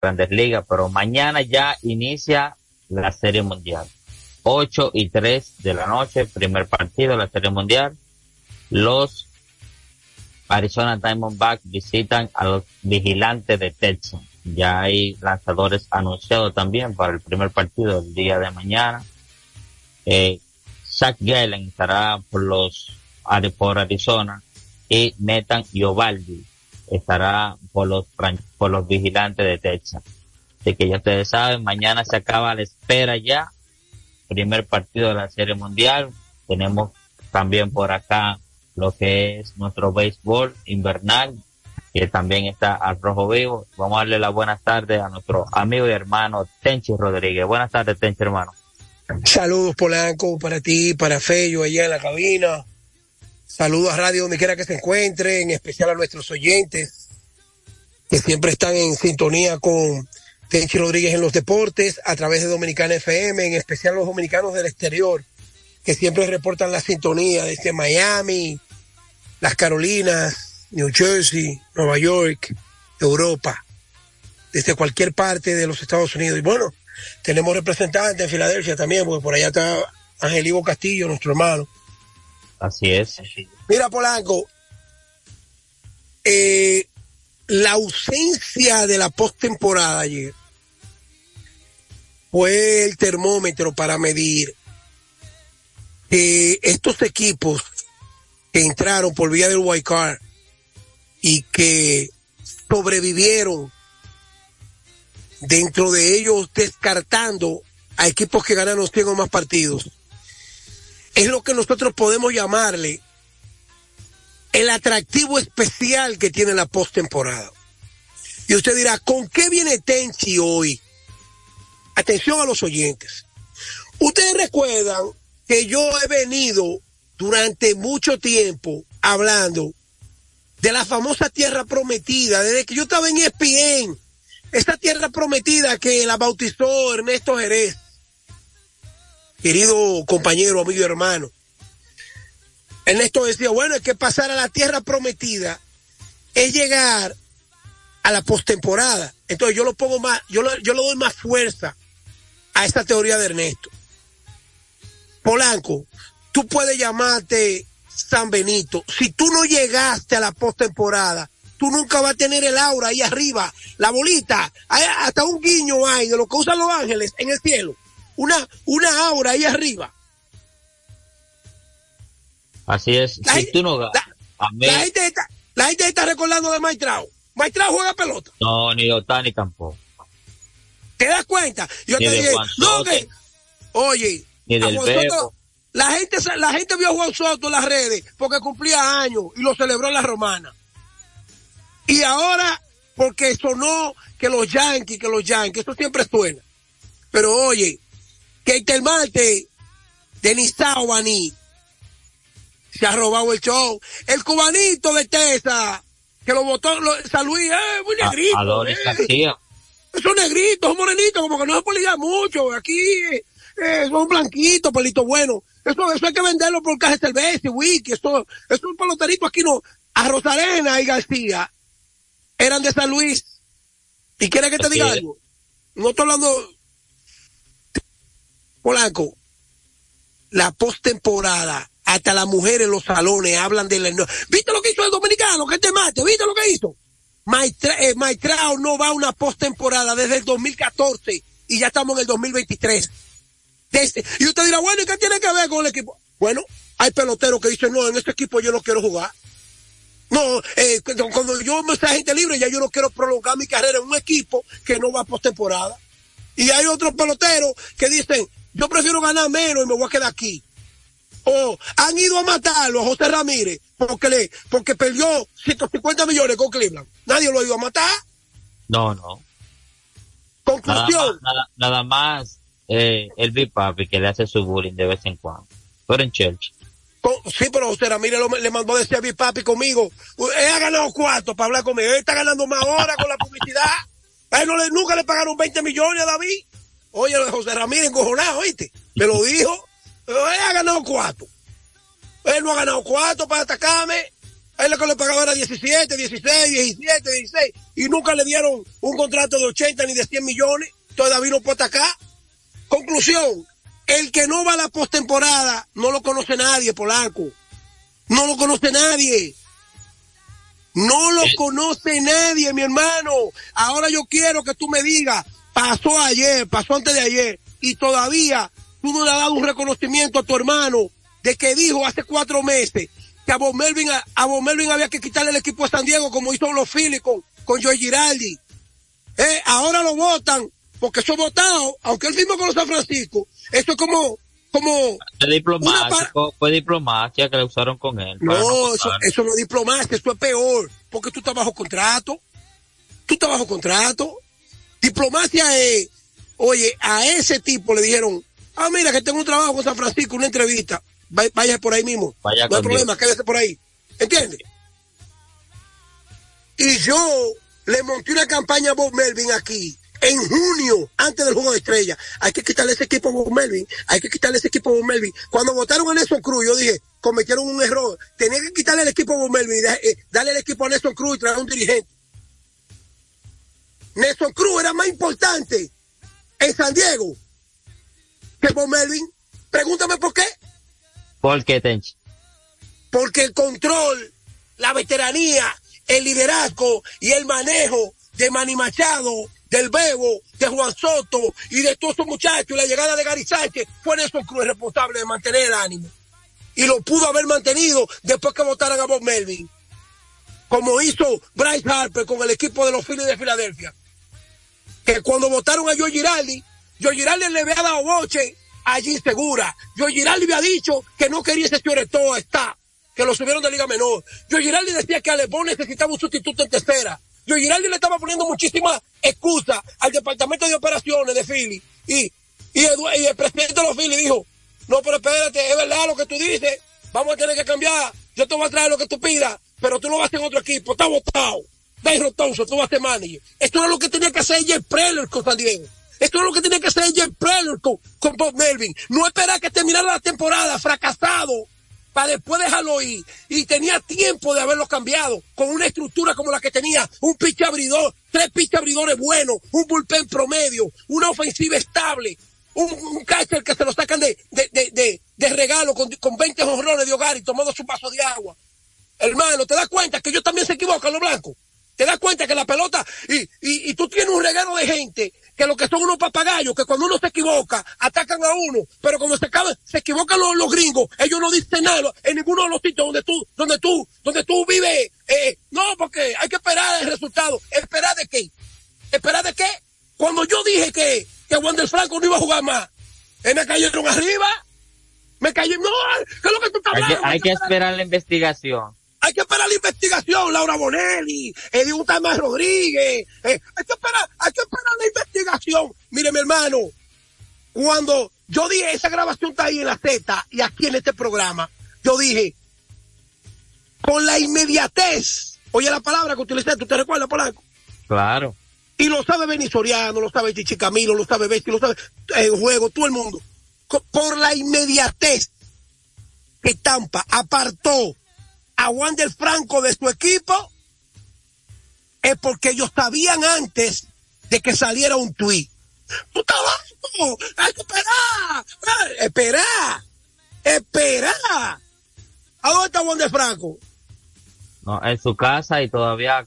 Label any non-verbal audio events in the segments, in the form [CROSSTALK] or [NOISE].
grandes ligas, pero mañana ya inicia la Serie Mundial. 8 y 3 de la noche, primer partido de la Serie Mundial. Los Arizona Diamondbacks visitan a los vigilantes de Texas. Ya hay lanzadores anunciados también para el primer partido del día de mañana. Eh, Zach Gallen estará por los por Arizona y Nathan Iovaldi estará por los por los vigilantes de Texas. Así que ya ustedes saben, mañana se acaba la espera ya. Primer partido de la Serie Mundial. Tenemos también por acá lo que es nuestro béisbol invernal, que también está al rojo vivo. Vamos a darle la buenas tardes a nuestro amigo y hermano Tenchi Rodríguez. Buenas tardes, Tenchi, hermano. Saludos, Polanco, para ti, para Fello, allá en la cabina. Saludos a Radio donde quiera que se encuentre, en especial a nuestros oyentes, que siempre están en sintonía con Tenchi Rodríguez en los deportes, a través de Dominicana FM, en especial los dominicanos del exterior, que siempre reportan la sintonía desde Miami, las Carolinas, New Jersey, Nueva York, Europa, desde cualquier parte de los Estados Unidos. Y bueno, tenemos representantes en Filadelfia también, porque por allá está Ángel Ivo Castillo, nuestro hermano. Así es. Mira, Polanco, eh, la ausencia de la postemporada ayer fue el termómetro para medir que estos equipos que entraron por vía del White Card y que sobrevivieron dentro de ellos descartando a equipos que ganaron 100 o más partidos. Es lo que nosotros podemos llamarle el atractivo especial que tiene la postemporada. Y usted dirá, ¿con qué viene Tenchi hoy? Atención a los oyentes. Ustedes recuerdan que yo he venido durante mucho tiempo hablando de la famosa tierra prometida, desde que yo estaba en ESPN, esta tierra prometida que la bautizó Ernesto Jerez, querido compañero, amigo y hermano. Ernesto decía, bueno, es que pasar a la tierra prometida es llegar a la postemporada. Entonces yo lo pongo más, yo, yo le doy más fuerza a esta teoría de Ernesto. Polanco, tú puedes llamarte San Benito. Si tú no llegaste a la postemporada, tú nunca vas a tener el aura ahí arriba, la bolita, hasta un guiño hay de lo que usan los ángeles en el cielo. Una, una aura ahí arriba. Así es. La, si tú no la, la, gente está, la gente está recordando de Maitrao. Maitrao juega pelota. No, ni Otani tampoco. ¿Te das cuenta? Yo ni te dije, no, que, oye, ni del Soto, la gente, la gente vio a Juan Soto en las redes porque cumplía años y lo celebró en la romana. Y ahora, porque sonó que los Yankees, que los Yankees, eso siempre suena. Pero oye, que el Marte de Baní se ha robado el show. El cubanito de Tesa, que lo votó lo, San Luis, eh, muy negrito. A, Adonis eh. Esos negritos, morenitos, como que no se puede ligar mucho. Aquí eh, son blanquitos, pelitos buenos. Eso, eso hay que venderlo por caja de cerveza y whisky. Esto, es un peloterito aquí no. A Rosarena y García eran de San Luis. ¿Y quieres que te diga algo? No estoy hablando. Polanco, la postemporada, hasta las mujeres en los salones hablan de la... ¿Viste lo que hizo el dominicano? Que te mate, ¿viste lo que hizo? Maestra, eh, no va a una postemporada desde el 2014 y ya estamos en el 2023. Desde, y usted dirá, bueno, ¿y qué tiene que ver con el equipo? Bueno, hay peloteros que dicen, no, en este equipo yo no quiero jugar. No, eh, cuando yo me sea gente libre, ya yo no quiero prolongar mi carrera en un equipo que no va postemporada. Y hay otros peloteros que dicen, yo prefiero ganar menos y me voy a quedar aquí. O han ido a matarlo a José Ramírez porque le, porque perdió 150 millones con Cleveland. Nadie lo ha ido a matar. No, no. Conclusión. Nada más, nada, nada más eh, el Big Papi que le hace su bullying de vez en cuando. Pero en Church. Sí, pero José Ramírez lo, le mandó a decir a Big Papi conmigo. Él ha ganado cuarto para hablar conmigo. Él está ganando más ahora con la publicidad. A él no le, nunca le pagaron 20 millones a David. Oye, José Ramírez encojonado, ¿oíste? Me lo dijo. Él ha ganado cuatro. Él no ha ganado cuatro para atacarme. Él lo que le pagaba era 17, 16, 17, 16. Y nunca le dieron un contrato de 80 ni de 100 millones. Todavía no puede acá. Conclusión. El que no va a la postemporada no lo conoce nadie, Polanco. No lo conoce nadie. No lo conoce nadie, mi hermano. Ahora yo quiero que tú me digas, pasó ayer, pasó antes de ayer, y todavía tú no le has dado un reconocimiento a tu hermano de que dijo hace cuatro meses que a Bob Melvin, a, Melvin había que quitarle el equipo a San Diego como hizo los Phillies con, con Joe Giraldi. Eh, ahora lo votan porque eso votado, aunque él mismo con los San Francisco, eso es como, como... Fue diplomacia, fue diplomacia que le usaron con él. No, eso, eso no es diplomacia, eso es peor, porque tú estás bajo contrato, tú estás bajo contrato. Diplomacia es, oye, a ese tipo le dijeron, ah, mira que tengo un trabajo con San Francisco, una entrevista, vaya por ahí mismo. no hay problema, quédese por ahí. ¿Entiendes? Y yo le monté una campaña a Bob Melvin aquí en junio, antes del juego de estrella. Hay que quitarle ese equipo a Bob Melvin. Hay que quitarle ese equipo a Bob Melvin. Cuando votaron a Nelson Cruz, yo dije, cometieron un error. Tenía que quitarle el equipo a Bob Melvin, eh, darle el equipo a Nelson Cruz y traer un dirigente. Nelson Cruz era más importante en San Diego que Bob Melvin. Pregúntame por qué. ¿Por qué, Tenchi? Porque el control, la veteranía, el liderazgo y el manejo de Manny Machado, del Bebo, de Juan Soto y de todos esos muchachos, la llegada de Gary Sánchez, fue Nelson Cruz responsable de mantener el ánimo. Y lo pudo haber mantenido después que votaran a Bob Melvin. Como hizo Bryce Harper con el equipo de los Phillies de Filadelfia. Que cuando votaron a Joe Giraldi, Joe Giraldi le había dado boche allí segura. Joe Giraldi había dicho que no quería ese todo está, que lo subieron de Liga Menor. Joe Giraldi decía que Alebón necesitaba un sustituto en tercera. Joe Giraldi le estaba poniendo muchísimas excusas al departamento de operaciones de Philly. Y, y, el presidente de los Philly dijo, no, pero espérate, es verdad lo que tú dices, vamos a tener que cambiar, yo te voy a traer lo que tú pidas, pero tú no vas hacer otro equipo, está votado. Dave Rotoso, tú vas a manager. Esto era lo que tenía que hacer Jeff Preller con San Diego. Esto es lo que tiene que hacer Jeff Preller con, con Bob Melvin. No esperar que terminara la temporada fracasado para después dejarlo ir. Y tenía tiempo de haberlo cambiado con una estructura como la que tenía, un pitch abridor, tres pitch abridores buenos, un bullpen promedio, una ofensiva estable, un, catcher que se lo sacan de, de, de, de, regalo con, con 20 jonrones de hogar y tomando su vaso de agua. Hermano, ¿te das cuenta que ellos también se equivocan los blancos? ¿Te das cuenta que la pelota, y, y, y tú tienes un regalo de gente que lo que son unos papagayos, que cuando uno se equivoca, atacan a uno, pero cuando se, se equivocan los, los, gringos, ellos no dicen nada en ninguno de los sitios donde tú, donde tú, donde tú vives, eh, no, porque hay que esperar el resultado. ¿Esperar de qué? ¿Esperar de qué? Cuando yo dije que, que Wander Franco no iba a jugar más, ¿eh, me cayeron arriba, me cayeron, no, ¿qué es lo que tú estás hablando? Hay que, hay que esperar la investigación. Hay que esperar la investigación, Laura Bonelli, Edith Tamás Rodríguez. Eh, hay que esperar, hay que esperar la investigación. Mire, mi hermano, cuando yo dije, esa grabación está ahí en la Z y aquí en este programa, yo dije, con la inmediatez, oye la palabra que utilicé, ¿tú te recuerdas, Polanco? Claro. Y lo sabe Benisoriano, lo sabe Chichi Camilo, lo sabe Bestia, lo sabe el juego, todo el mundo. Por la inmediatez que Tampa apartó a Wander Franco de su equipo es porque ellos sabían antes de que saliera un tuit. ¡Tú estás ¡Hay que esperar! ¡Esperar! ¡Esperar! ¿A dónde está Wander Franco? No, en su casa y todavía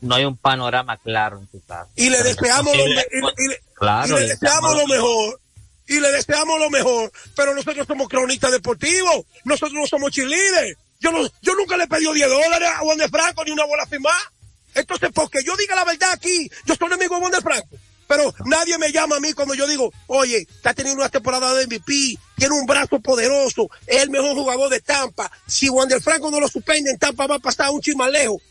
no hay un panorama claro en su casa. Y le deseamos, lo, le deseamos lo mejor y le deseamos lo mejor, pero nosotros somos cronistas deportivos, nosotros no somos cheerleaders. Yo, no, yo nunca le pedí 10 dólares a Juan de Franco ni una bola firmada. Entonces, porque yo diga la verdad aquí, yo soy amigo de Juan de Franco. Pero nadie me llama a mí cuando yo digo, oye, está teniendo una temporada de MVP, tiene un brazo poderoso, es el mejor jugador de Tampa. Si Juan de Franco no lo suspende en Tampa va a pasar un chisme lejos.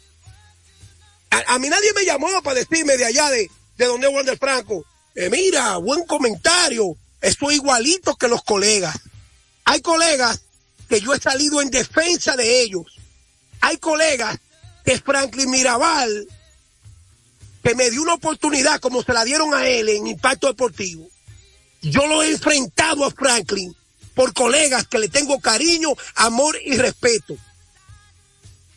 A, mí nadie me llamó para decirme de allá de, de donde es Juan de Franco. Eh, mira, buen comentario. Estoy igualito que los colegas. Hay colegas que yo he salido en defensa de ellos. Hay colegas que Franklin Mirabal, que me dio una oportunidad como se la dieron a él en Impacto Deportivo. Yo lo he enfrentado a Franklin por colegas que le tengo cariño, amor y respeto.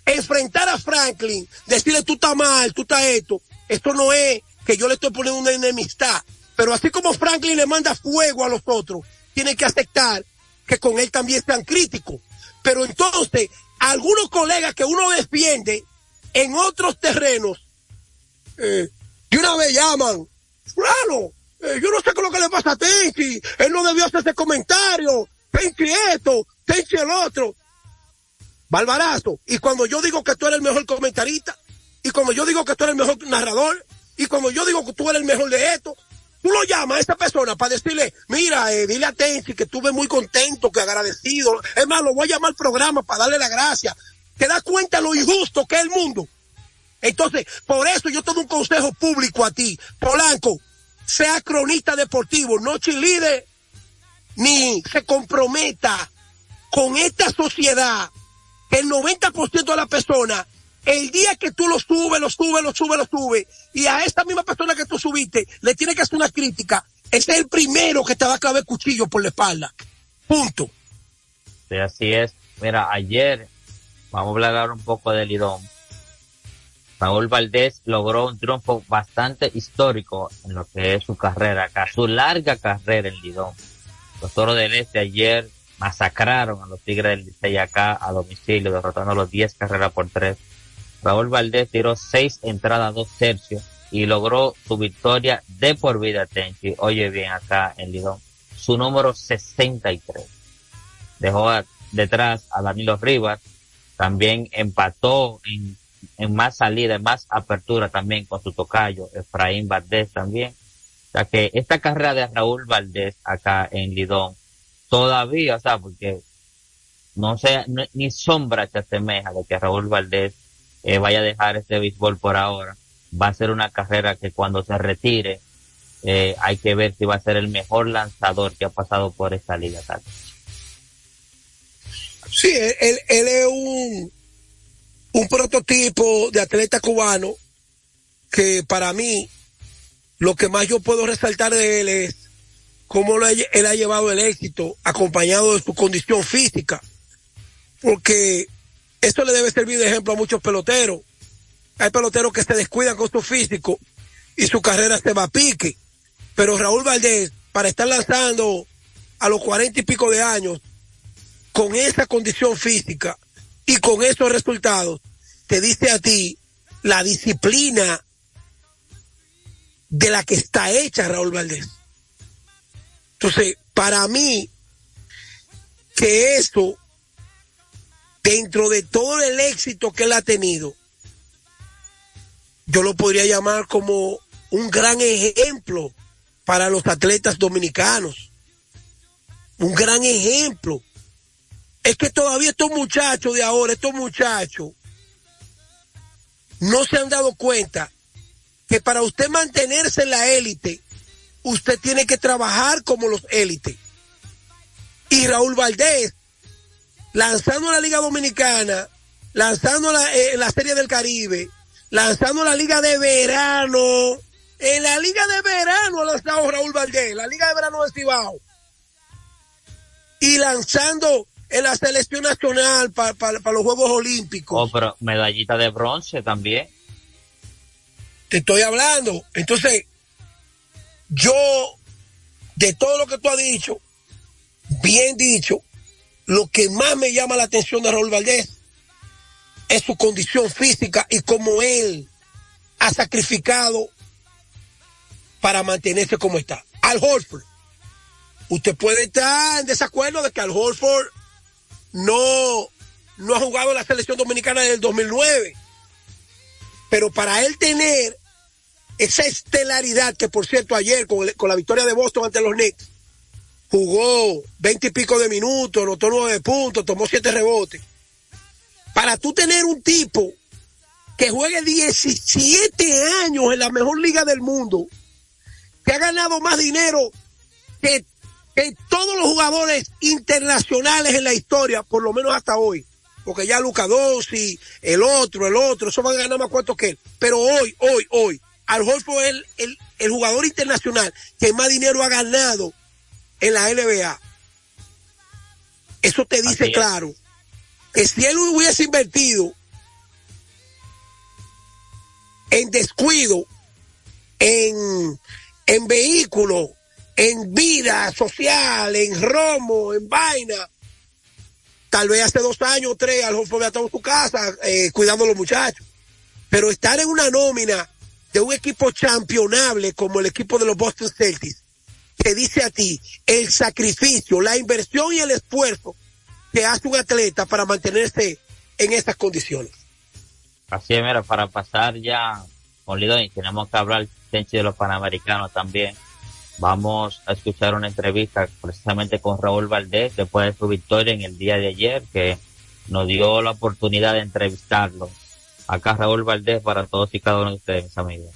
enfrentar a Franklin, decirle tú estás mal, tú estás esto, esto no es que yo le estoy poniendo una enemistad, pero así como Franklin le manda fuego a los otros, tiene que aceptar que con él también sean críticos. Pero entonces, algunos colegas que uno defiende en otros terrenos, eh, de una vez llaman, claro, eh, yo no sé qué es lo que le pasa a Tenchi, él no debió hacer ese comentario, Tenchi esto, Tenchi el otro. Barbarazo. Y cuando yo digo que tú eres el mejor comentarista, y cuando yo digo que tú eres el mejor narrador, y cuando yo digo que tú eres el mejor de esto, tú lo llamas a esa persona para decirle, mira, eh, dile a Tenchi que estuve muy contento, que agradecido. Es más, lo voy a llamar al programa para darle la gracia. ¿Te das cuenta lo injusto que es el mundo? Entonces, por eso yo tengo un consejo público a ti. Polanco, sea cronista deportivo, no chilide, ni se comprometa con esta sociedad el 90% de la persona, el día que tú lo subes, lo subes, lo subes, lo subes, y a esta misma persona que tú subiste, le tiene que hacer una crítica, ese es el primero que te va a clavar el cuchillo por la espalda. Punto. Sí, así es. Mira, ayer, vamos a hablar un poco del Lidón. Raúl Valdés logró un triunfo bastante histórico en lo que es su carrera acá, su larga carrera en Lidón. Los Toros del Este ayer masacraron a los Tigres del Licey acá a domicilio, derrotando los 10 carreras por 3. Raúl Valdés tiró 6 entradas, 2 tercios y logró su victoria de por vida, Tenchi. Oye bien acá en Lidón. Su número 63. Dejó detrás a Danilo Rivas. También empató en en más salida, en más apertura también con su tocayo, Efraín Valdés también. O sea que esta carrera de Raúl Valdés acá en Lidón, todavía, o sea, porque no sea, ni sombra se asemeja de que Raúl Valdés eh, vaya a dejar este béisbol por ahora. Va a ser una carrera que cuando se retire, eh, hay que ver si va a ser el mejor lanzador que ha pasado por esta liga. Tal. Sí, él, él es un, un prototipo de atleta cubano que para mí lo que más yo puedo resaltar de él es cómo él ha llevado el éxito acompañado de su condición física. Porque esto le debe servir de ejemplo a muchos peloteros. Hay peloteros que se descuidan con su físico y su carrera se va a pique. Pero Raúl Valdés, para estar lanzando a los cuarenta y pico de años, con esa condición física, y con esos resultados te dice a ti la disciplina de la que está hecha Raúl Valdés. Entonces, para mí, que esto, dentro de todo el éxito que él ha tenido, yo lo podría llamar como un gran ejemplo para los atletas dominicanos. Un gran ejemplo es que todavía estos muchachos de ahora, estos muchachos, no se han dado cuenta que para usted mantenerse en la élite, usted tiene que trabajar como los élites. Y Raúl Valdés, lanzando la Liga Dominicana, lanzando la, eh, la Serie del Caribe, lanzando la Liga de Verano, en la Liga de Verano ha lanzado Raúl Valdés, la Liga de Verano de Cibao. Y lanzando en la selección nacional para los Juegos Olímpicos. Oh, pero medallita de bronce también. Te estoy hablando. Entonces, yo, de todo lo que tú has dicho, bien dicho, lo que más me llama la atención de Raúl Valdés es su condición física y cómo él ha sacrificado para mantenerse como está. Al Holford. Usted puede estar en desacuerdo de que Al Holford no, no ha jugado en la selección dominicana desde el 2009. Pero para él tener esa estelaridad que por cierto ayer con, la victoria de Boston ante los Knicks jugó veinte y pico de minutos, anotó nueve puntos, tomó siete rebotes. Para tú tener un tipo que juegue 17 años en la mejor liga del mundo, que ha ganado más dinero que que todos los jugadores internacionales en la historia, por lo menos hasta hoy, porque ya Luca Dossi, el otro, el otro, eso van a ganar más cuantos que él. Pero hoy, hoy, hoy, Al es el, el, jugador internacional que más dinero ha ganado en la NBA. Eso te dice claro que si él hubiese invertido en descuido, en, en vehículo, en vida social, en romo, en vaina. Tal vez hace dos años o tres, al mejor estado en su casa eh, cuidando a los muchachos. Pero estar en una nómina de un equipo championable como el equipo de los Boston Celtics, te dice a ti el sacrificio, la inversión y el esfuerzo que hace un atleta para mantenerse en estas condiciones. Así es, mira, para pasar ya con y tenemos que hablar de los Panamericanos también. Vamos a escuchar una entrevista precisamente con Raúl Valdés después de su victoria en el día de ayer, que nos dio la oportunidad de entrevistarlo. Acá Raúl Valdés para todos y cada uno de ustedes, mis amigos.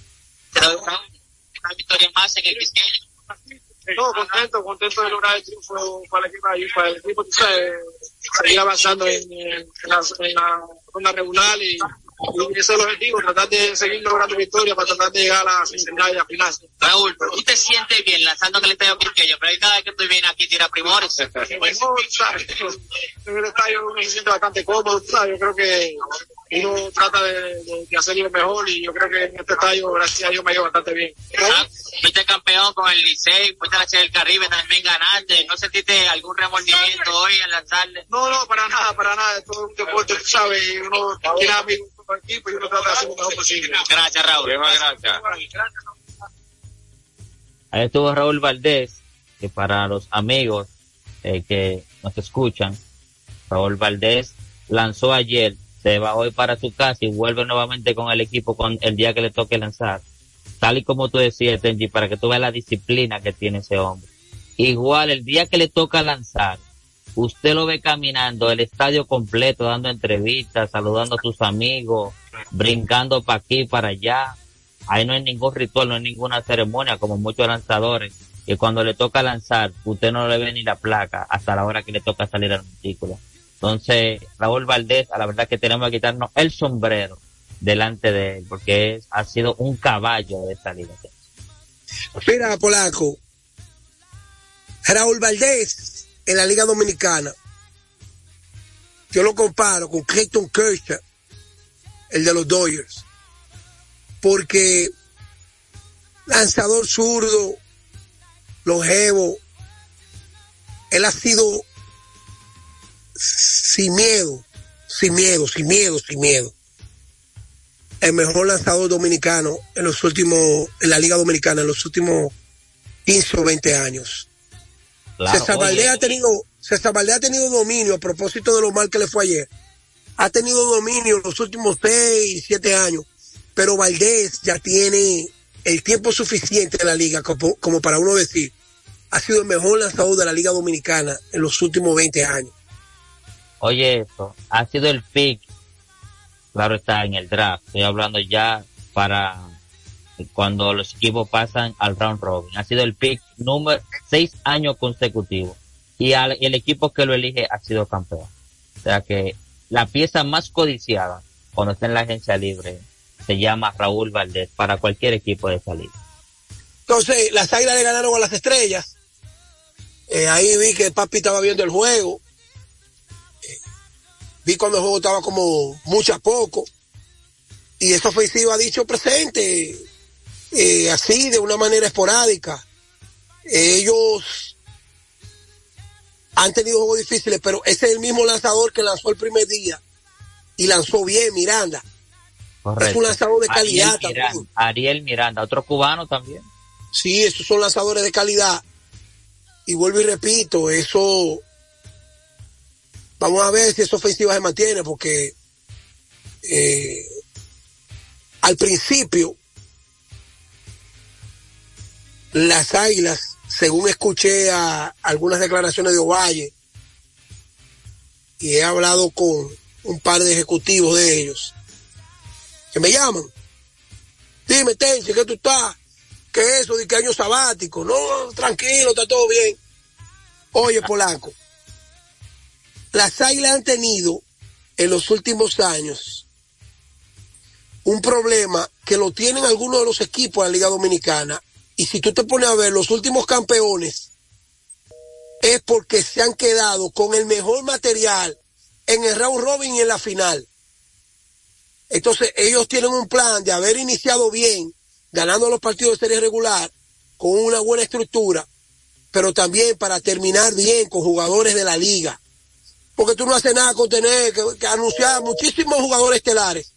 Una victoria más en el no, contento, contento de lograr el triunfo para el equipo, para el equipo, seguir avanzando en, en, la, en la ronda regular y ese es el objetivo, tratar de seguir logrando victorias para tratar de llegar a la semifinal final. Raúl, tú te sientes bien lanzando en el estadio pequeño, pero cada vez que estoy bien aquí tira primores. [LAUGHS] Pues, no, ¿sabes? En el estadio uno se siente bastante cómodo, ¿sabes? Yo creo que uno trata de, de, de hacerlo mejor y yo creo que en este estadio, gracias a Dios, me ha ido bastante bien. Ah, fuiste campeón con el Licey, fuiste a la Che del Caribe, también ganaste. ¿No sentiste algún remordimiento hoy al lanzarle? No, no, para nada, para nada. Esto es un deporte, tú sabes, uno tiene amigos equipo y uno trata de hacer lo mejor posible. Gracias, Raúl. gracias. Ahí estuvo Raúl Valdés, que para los amigos eh, que nos escuchan, Raúl Valdés lanzó ayer se va hoy para su casa y vuelve nuevamente con el equipo con el día que le toque lanzar. Tal y como tú decías, Tenji, para que tú veas la disciplina que tiene ese hombre. Igual, el día que le toca lanzar, usted lo ve caminando el estadio completo, dando entrevistas, saludando a sus amigos, brincando para aquí, para allá. Ahí no hay ningún ritual, no hay ninguna ceremonia, como muchos lanzadores, que cuando le toca lanzar, usted no le ve ni la placa hasta la hora que le toca salir al montículo. Entonces, Raúl Valdés, a la verdad que tenemos que quitarnos el sombrero delante de él, porque ha sido un caballo de esta liga. Mira, Polaco, Raúl Valdés en la Liga Dominicana, yo lo comparo con Clayton Kershaw, el de los Dodgers, porque lanzador zurdo, longevo, él ha sido sin miedo, sin miedo, sin miedo, sin miedo. El mejor lanzador dominicano en los últimos, en la Liga Dominicana, en los últimos 15 o 20 años. César Valdés ha tenido, César Valdés ha tenido dominio a propósito de lo mal que le fue ayer. Ha tenido dominio en los últimos 6, 7 años. Pero Valdés ya tiene el tiempo suficiente en la liga como, como para uno decir, ha sido el mejor lanzador de la Liga Dominicana en los últimos 20 años. Oye, esto ha sido el pick, claro está en el draft, estoy hablando ya para cuando los equipos pasan al round robin, ha sido el pick número seis años consecutivos y el equipo que lo elige ha sido campeón. O sea que la pieza más codiciada cuando está en la agencia libre se llama Raúl Valdés para cualquier equipo de salir. Entonces, las águilas le ganaron a las estrellas. Eh, ahí vi que papi estaba viendo el juego vi cuando el juego estaba como mucho a poco. Y esa ofensiva ha dicho presente, eh, así, de una manera esporádica. Ellos han tenido juegos difíciles, pero ese es el mismo lanzador que lanzó el primer día. Y lanzó bien Miranda. Es un lanzador de calidad Ariel Miranda, también. Ariel Miranda, otro cubano también. Sí, esos son lanzadores de calidad. Y vuelvo y repito, eso Vamos a ver si esa ofensiva se mantiene porque eh, al principio las águilas, según escuché a algunas declaraciones de Ovalle, y he hablado con un par de ejecutivos de ellos, que me llaman. Dime, Tenchi, ¿qué tú estás? ¿Qué eso? ¿De qué año sabático? No, tranquilo, está todo bien. Oye, Polanco las águilas han tenido en los últimos años un problema que lo tienen algunos de los equipos de la Liga Dominicana. Y si tú te pones a ver los últimos campeones, es porque se han quedado con el mejor material en el round robin y en la final. Entonces ellos tienen un plan de haber iniciado bien, ganando los partidos de serie regular, con una buena estructura, pero también para terminar bien con jugadores de la liga. Porque tú no haces nada con tener que, anunciar muchísimos jugadores estelares.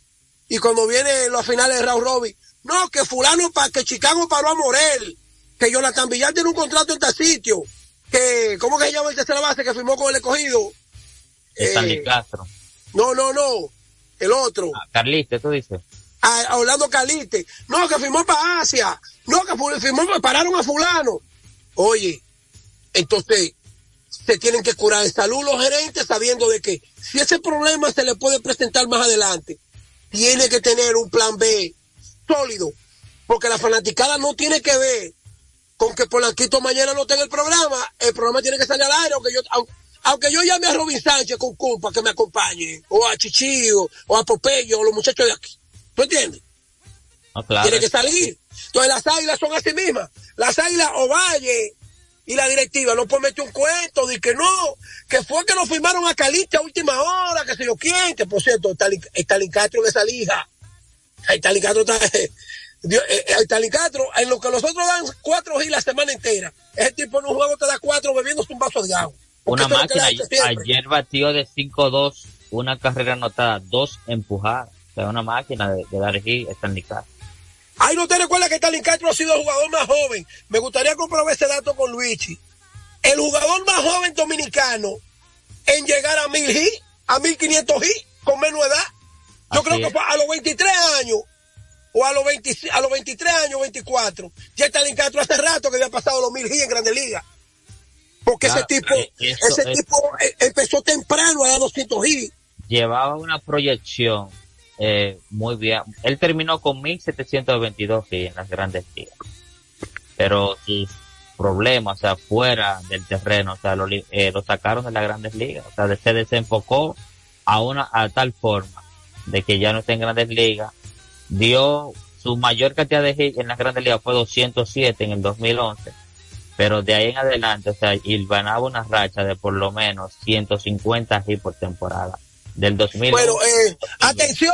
Y cuando vienen los finales de Raúl Robin, no, que fulano, para que Chicago paró a Morel, que Jonathan Villar tiene un contrato en tal sitio, que, ¿cómo que se llama el tercera base que firmó con el escogido? Stanley eh, Castro. No, no, no. El otro. Ah, Carliste, tú dices. A, Orlando Carliste. No, que firmó para Asia. No, que firmó, pararon a fulano. Oye, entonces, se tienen que curar de salud los gerentes sabiendo de que si ese problema se le puede presentar más adelante, tiene que tener un plan B sólido, porque la fanaticada no tiene que ver con que Polanquito mañana no tenga el programa, el programa tiene que salir al aire, aunque yo, aunque yo llame a Robin Sánchez con culpa que me acompañe, o a Chichillo, o a Popello, o los muchachos de aquí. ¿Tú entiendes? Tiene que salir. Entonces las águilas son así mismas. Las águilas o Valle y la directiva no puede meter un cuento de que no, que fue que nos firmaron a Caliste a última hora, que se yo quién, que por cierto, Stalin Castro de esa lija. Castro está, eh, eh Castro, en lo que nosotros dan cuatro gilas la semana entera, ese tipo en un juego te da cuatro bebiendo un vaso de agua. Una máquina. Ayer batió de 5-2, una carrera anotada, dos empujadas. O sea, una máquina de, de dar hit, Stanley Castro. Ay, no te recuerdas que Stanley Castro ha sido el jugador más joven. Me gustaría comprobar ese dato con Luigi. El jugador más joven dominicano en llegar a mil hits, a 1500 hits, con menos edad. Yo creo que fue a los 23 años, o a los, 20, a los 23 años, 24. Ya Stanley Castro hace rato que había pasado los mil hits en Grandes Ligas. Porque ese tipo, eh, ese tipo eh, empezó temprano a dar 200 hits. Llevaba una proyección eh, muy bien. Él terminó con 1722 hits en las grandes ligas. Pero sus problemas, o sea, fuera del terreno, o sea, lo, lo sacaron de las grandes ligas. O sea, se desenfocó a una, a tal forma de que ya no está en grandes ligas. Dio su mayor cantidad de hits en las grandes ligas fue 207 en el 2011 pero de ahí en adelante, o sea, ganaba una racha de por lo menos 150 hits por temporada. Del 2000. Bueno, eh, atención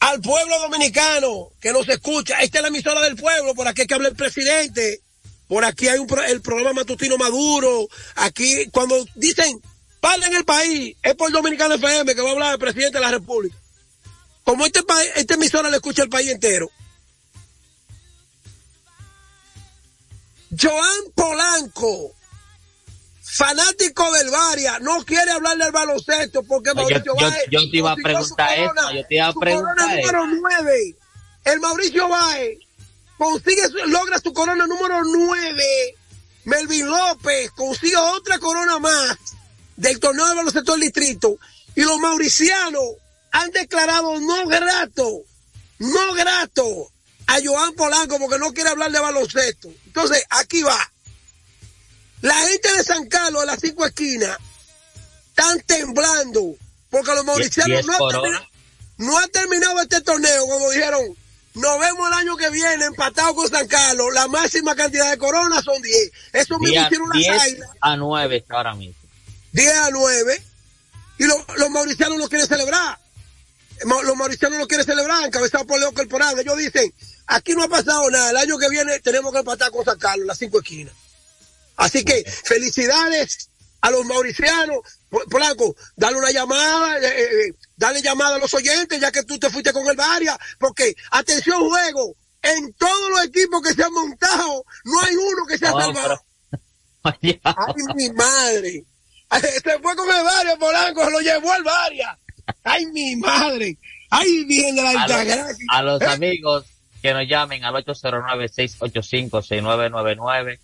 al pueblo dominicano que nos escucha. Esta es la emisora del pueblo, por aquí que habla el presidente. Por aquí hay un el programa matutino Maduro. Aquí, cuando dicen, en el país, es por Dominicano FM que va a hablar el presidente de la República. Como este, esta emisora le escucha el país entero. Joan Polanco, fanático del Varia, no quiere hablar del baloncesto porque Mauricio yo, yo, te iba a preguntar eso, yo te iba a preguntar número 9. El Mauricio Baez consigue, logra su corona número 9. Melvin López consigue otra corona más del torneo de baloncesto del distrito. Y los mauricianos han declarado no grato, no grato a Joan Polanco porque no quiere hablar de baloncesto. Entonces, aquí va. La gente de San Carlos, de las cinco esquinas, están temblando porque los mauricianos no, han terminado, no han terminado este torneo, como dijeron, nos vemos el año que viene empatado con San Carlos, la máxima cantidad de coronas son 10. Eso me hicieron una 10 a 9 ahora mismo. 10 a 9. Y los mauricianos no quieren celebrar. Los mauricianos no quieren celebrar, encabezados por Leo Corporal. Ellos dicen, Aquí no ha pasado nada. El año que viene tenemos que empatar con San Carlos, las cinco esquinas. Así que felicidades a los mauricianos. Polanco, dale una llamada, eh, eh, eh, dale llamada a los oyentes, ya que tú te fuiste con el Varia, porque, atención juego, en todos los equipos que se han montado, no hay uno que se ha salvado. [LAUGHS] Ay, mi madre. [LAUGHS] Se fue con el Varia, Polanco, se lo llevó al Varia. Ay, mi madre. Ay, bien de la a a los amigos que nos llamen al 809-685-6999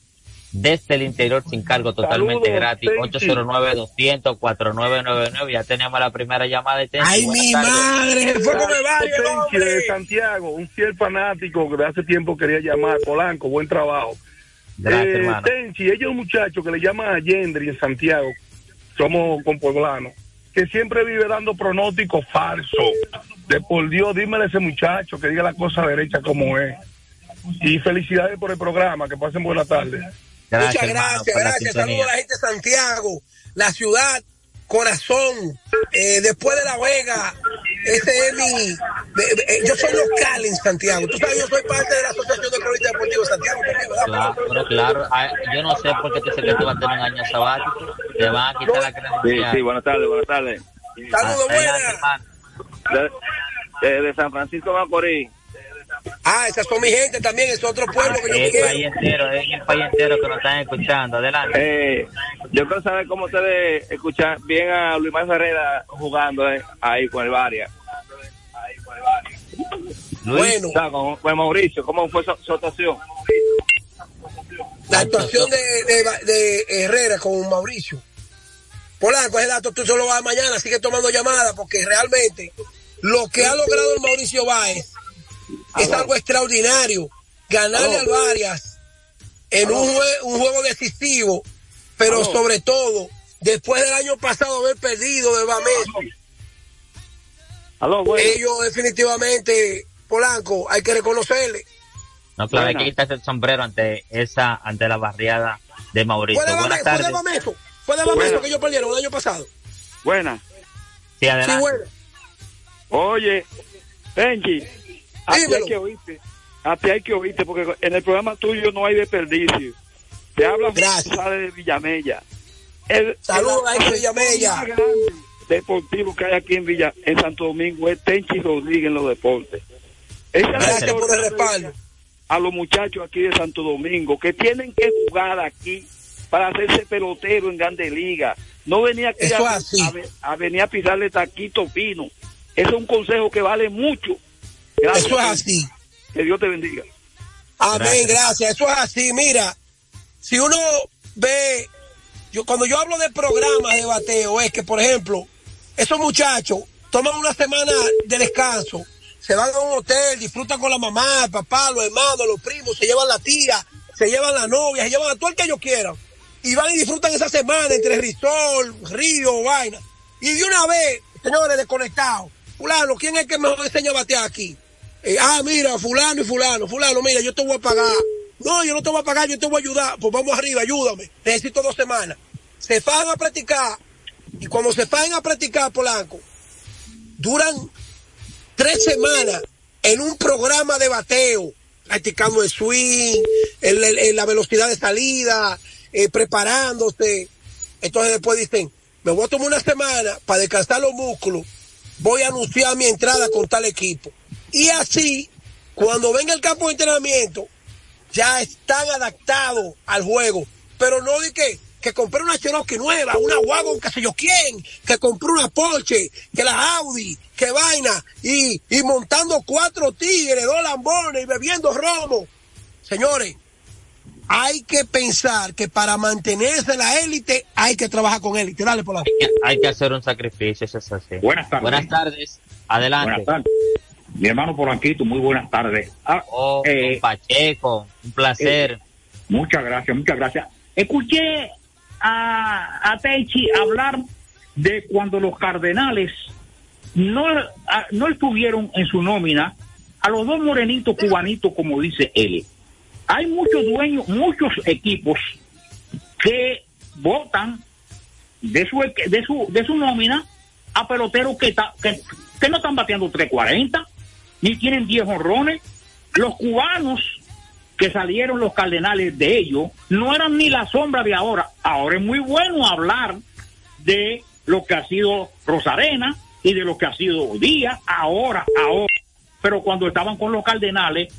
desde el interior sin cargo totalmente gratis 809-200-4999 ya tenemos la primera llamada de ay mi madre fue de Santiago un fiel fanático que de hace tiempo quería llamar. Polanco buen trabajo. Gracias, eh, hermano. Tenchi, ella es un muchacho que le llama Yendri en Santiago somos con pueblanos que siempre vive dando pronósticos falsos de por Dios, dímele a ese muchacho que diga la cosa derecha como es. Y felicidades por el programa, que pasen buena tarde. Muchas gracias, gracias. Saludos a la gente de Santiago, la ciudad, corazón, eh, después de La Vega, ese es mi, eh, yo soy local en Santiago. Tú sabes, yo soy parte de la Asociación de Cronistas Deportivos de Santiago. Claro, pero claro, ah, yo no sé por qué te sé que tú vas a tener un año sabático. Te van a quitar la creencia. Sí, sí, buenas tardes, buenas tardes. Saludos, buenas. De, de San Francisco Macorís. Ah, esas son mi gente también, es otro pueblo que yo el país entero, es el país entero que nos están escuchando. Adelante. Eh, yo quiero saber cómo ustedes escuchan bien a Luis Manuel Herrera jugando eh, ahí con el Varia. Bueno, con, con, Mauricio, ¿cómo fue su, actuación? La actuación de, de, de, Herrera con Mauricio. Polanco, ese dato tú solo vas mañana, sigue tomando llamadas porque realmente lo que ha logrado el Mauricio Báez es algo extraordinario. Ganarle al Varias en un, un, juego decisivo, pero sobre todo después del año pasado haber perdido de Bameso. Ellos definitivamente, Polanco, hay que reconocerle. No, claro, hay que quitarse el sombrero ante esa, ante la barriada de Mauricio. Fue de Bameso, fue de Bameso, fue de Bameso que ellos perdieron el año pasado. Buena. Sí, adelante. Sí, buena. Oye, Benji, a ti hay que oírte. A ti hay que oírte porque en el programa tuyo no hay desperdicio. Te habla de Villamella. Saludos a Villamella. deportivo que hay aquí en Villa, en Santo Domingo es Tenchi Rodríguez en los deportes. Gracias por el respaldo. A los muchachos aquí de Santo Domingo que tienen que jugar aquí para hacerse pelotero en Grande Liga. No venía aquí a, a, venir a pisarle taquito fino. Eso es un consejo que vale mucho eso es así. Que Dios te bendiga. Amén, gracias. Eso es así. Mira, si uno ve, yo cuando yo hablo de programas de bateo, es que, por ejemplo, esos muchachos toman una semana de descanso, se van a un hotel, disfrutan con la mamá, el papá, los hermanos, los primos, se llevan la tía, se llevan la novia, se llevan a todo el que ellos quieran. Y van y disfrutan esa semana entre Risol, Río, vaina. Y de una vez, señores, desconectados. Fulano, ¿quién es el que mejor enseña a batear aquí? Ah, mira, fulano y fulano, fulano, mira, yo te voy a pagar. No, yo no te voy a pagar, yo te voy a ayudar. Pues vamos arriba, ayúdame. Necesito dos semanas. Se fajan a practicar. Y cuando se fajan a practicar, Polanco, duran tres semanas en un programa de bateo, practicando el swing, en, la velocidad de salida, eh, preparándose. Entonces después dicen, me voy a tomar una semana para descansar los músculos, voy a anunciar mi entrada con tal equipo. Y así, cuando venga el campo de entrenamiento, ya están adaptados al juego. Pero no de que, que compré una Cherokee nueva, una Wagon, que sé yo quién, que compré una Porsche, que la Audi, que vaina, y, y montando cuatro tigres, dos lambones y bebiendo romo. Señores, hay que pensar que para mantenerse la élite hay que trabajar con élite. Dale, por la... Hay que hacer un sacrificio, eso es así. Buenas tardes. Buenas tardes. Adelante. Buenas tardes. Mi hermano Polanquito, muy buenas tardes. Ah, oh, eh, Pacheco, un placer. Eh, muchas gracias, muchas gracias. Escuché a, a Teichi hablar de cuando los Cardenales no, no estuvieron en su nómina a los dos morenitos cubanitos, como dice él. Hay muchos dueños, muchos equipos que votan de su, de su, de su nómina a peloteros que, que, que no están bateando 340 ni tienen 10 honrones. Los cubanos que salieron los cardenales de ellos no eran ni la sombra de ahora. Ahora es muy bueno hablar de lo que ha sido Rosarena y de lo que ha sido Díaz, ahora, ahora. Pero cuando estaban con los cardenales,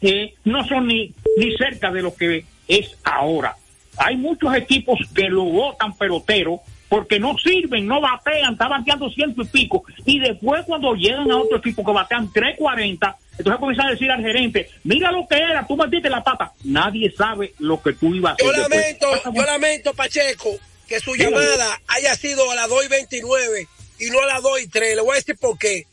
eh, no son ni, ni cerca de lo que es ahora. Hay muchos equipos que lo votan pelotero porque no sirven, no batean, está bateando ciento y pico. Y después cuando llegan a otro equipo que batean 340, entonces comienzan a decir al gerente, mira lo que era, tú metiste la pata. Nadie sabe lo que tú ibas a hacer. Yo lamento, yo lamento, Pacheco, que su llamada haya sido a las 2 y 29 y no a las 2 y 3. Le voy a decir por qué.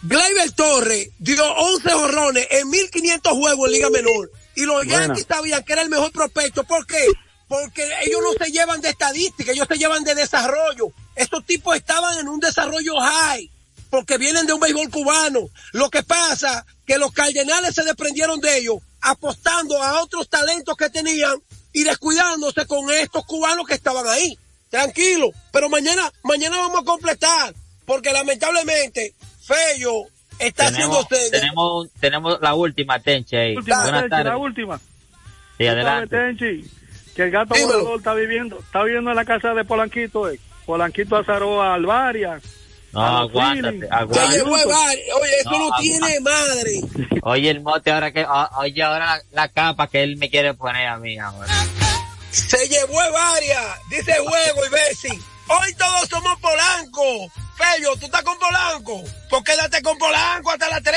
Gleyber Torres dio 11 horrones en 1500 juegos en Liga Menor. Y los Yankees sabían que era el mejor prospecto. ¿Por qué? Porque ellos no se llevan de estadística, ellos se llevan de desarrollo. Estos tipos estaban en un desarrollo high, porque vienen de un béisbol cubano. Lo que pasa que los cardenales se desprendieron de ellos, apostando a otros talentos que tenían y descuidándose con estos cubanos que estaban ahí. Tranquilo, pero mañana, mañana vamos a completar, porque lamentablemente Fello está tenemos, haciendo tenemos, tenemos la última, Tenchi. Ahí. Última, Buenas tardes. la última. Sí, adelante. Tenchi, que el gato Dímelo. volador está viviendo, está viviendo en la casa de Polanquito, eh. Polanquito azaró a Alvaria. No, a aguántate, aguántate. llevó a varios. Oye, eso No, tiene madre. Oye, el mote ahora que, oye, ahora la, capa que él me quiere poner a mí ahora. Se llevó a varias. Dice juego y Bessi. Hoy todos somos Polanco. Fello, tú estás con Polanco. Pues quédate con Polanco hasta las 3.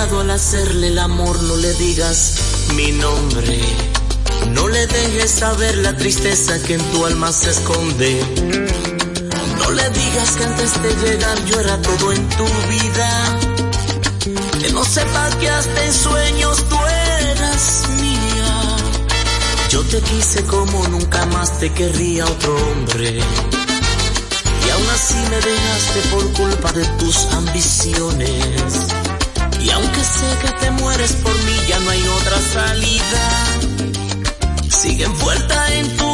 Al hacerle el amor, no le digas mi nombre. No le dejes saber la tristeza que en tu alma se esconde. No le digas que antes de llegar yo era todo en tu vida. Que no sepa que hasta en sueños tú eras mía. Yo te quise como nunca más te querría otro hombre. Y aún así me dejaste por culpa de tus ambiciones. Y aunque sé que te mueres por mí, ya no hay otra salida. Sigue envuelta en tu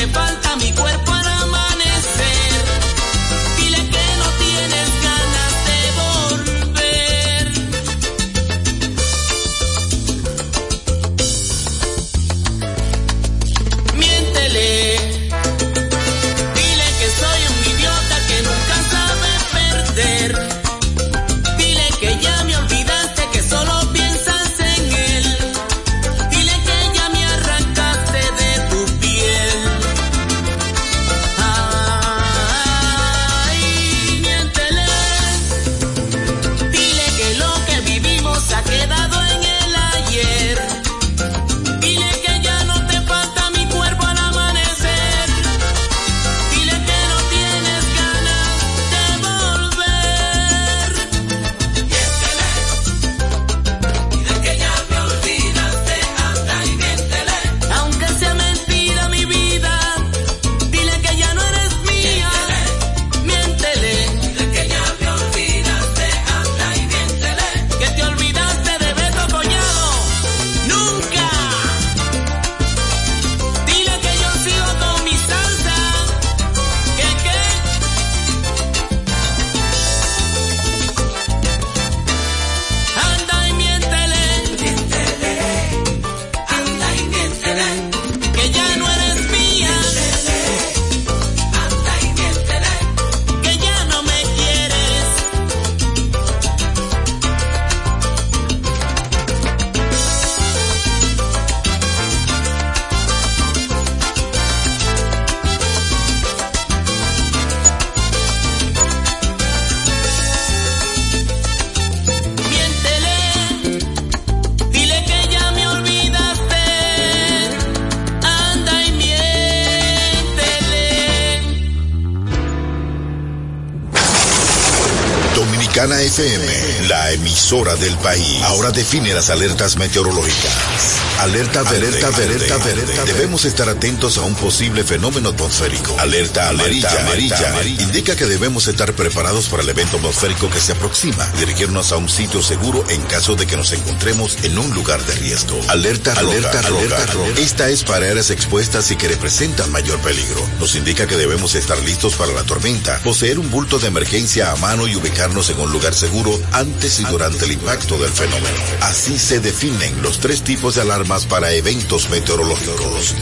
te falta mi cuerpo emisora del país. Ahora define las alertas meteorológicas. Alerta verde, alerta verde, alerta verde. Debemos estar atentos a un posible fenómeno atmosférico. Alerta amarilla, amarilla, amarilla. Indica que debemos estar preparados para el evento atmosférico que se aproxima. Dirigirnos a un sitio seguro en caso de que nos encontremos en un lugar de riesgo. Alerta, alerta, alerta, roja. Esta es para áreas expuestas y que representan mayor peligro. Nos indica que debemos estar listos para la tormenta, poseer un bulto de emergencia a mano y ubicarnos en un lugar seguro antes y durante el impacto del fenómeno. Así se definen los tres tipos de alarmas para eventos meteorológicos.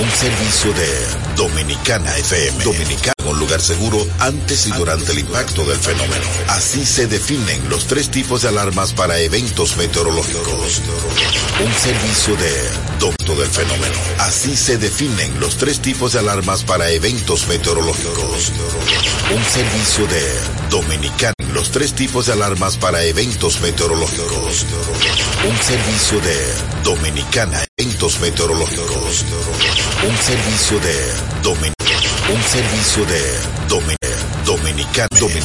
Un servicio de Dominicana FM. Dominicana, un lugar seguro antes y durante el impacto del fenómeno. Así se definen los tres tipos de alarmas para eventos meteorológicos. Un servicio de Doctor del Fenómeno. Así se definen los tres tipos de alarmas para eventos meteorológicos. Un servicio de Dominicana. Los tres tipos de alarmas para eventos meteorológicos. Un servicio de Dominicana. Eventos meteorológicos. Un servicio de Dominicana. Un servicio de Dominicana. Dominicana.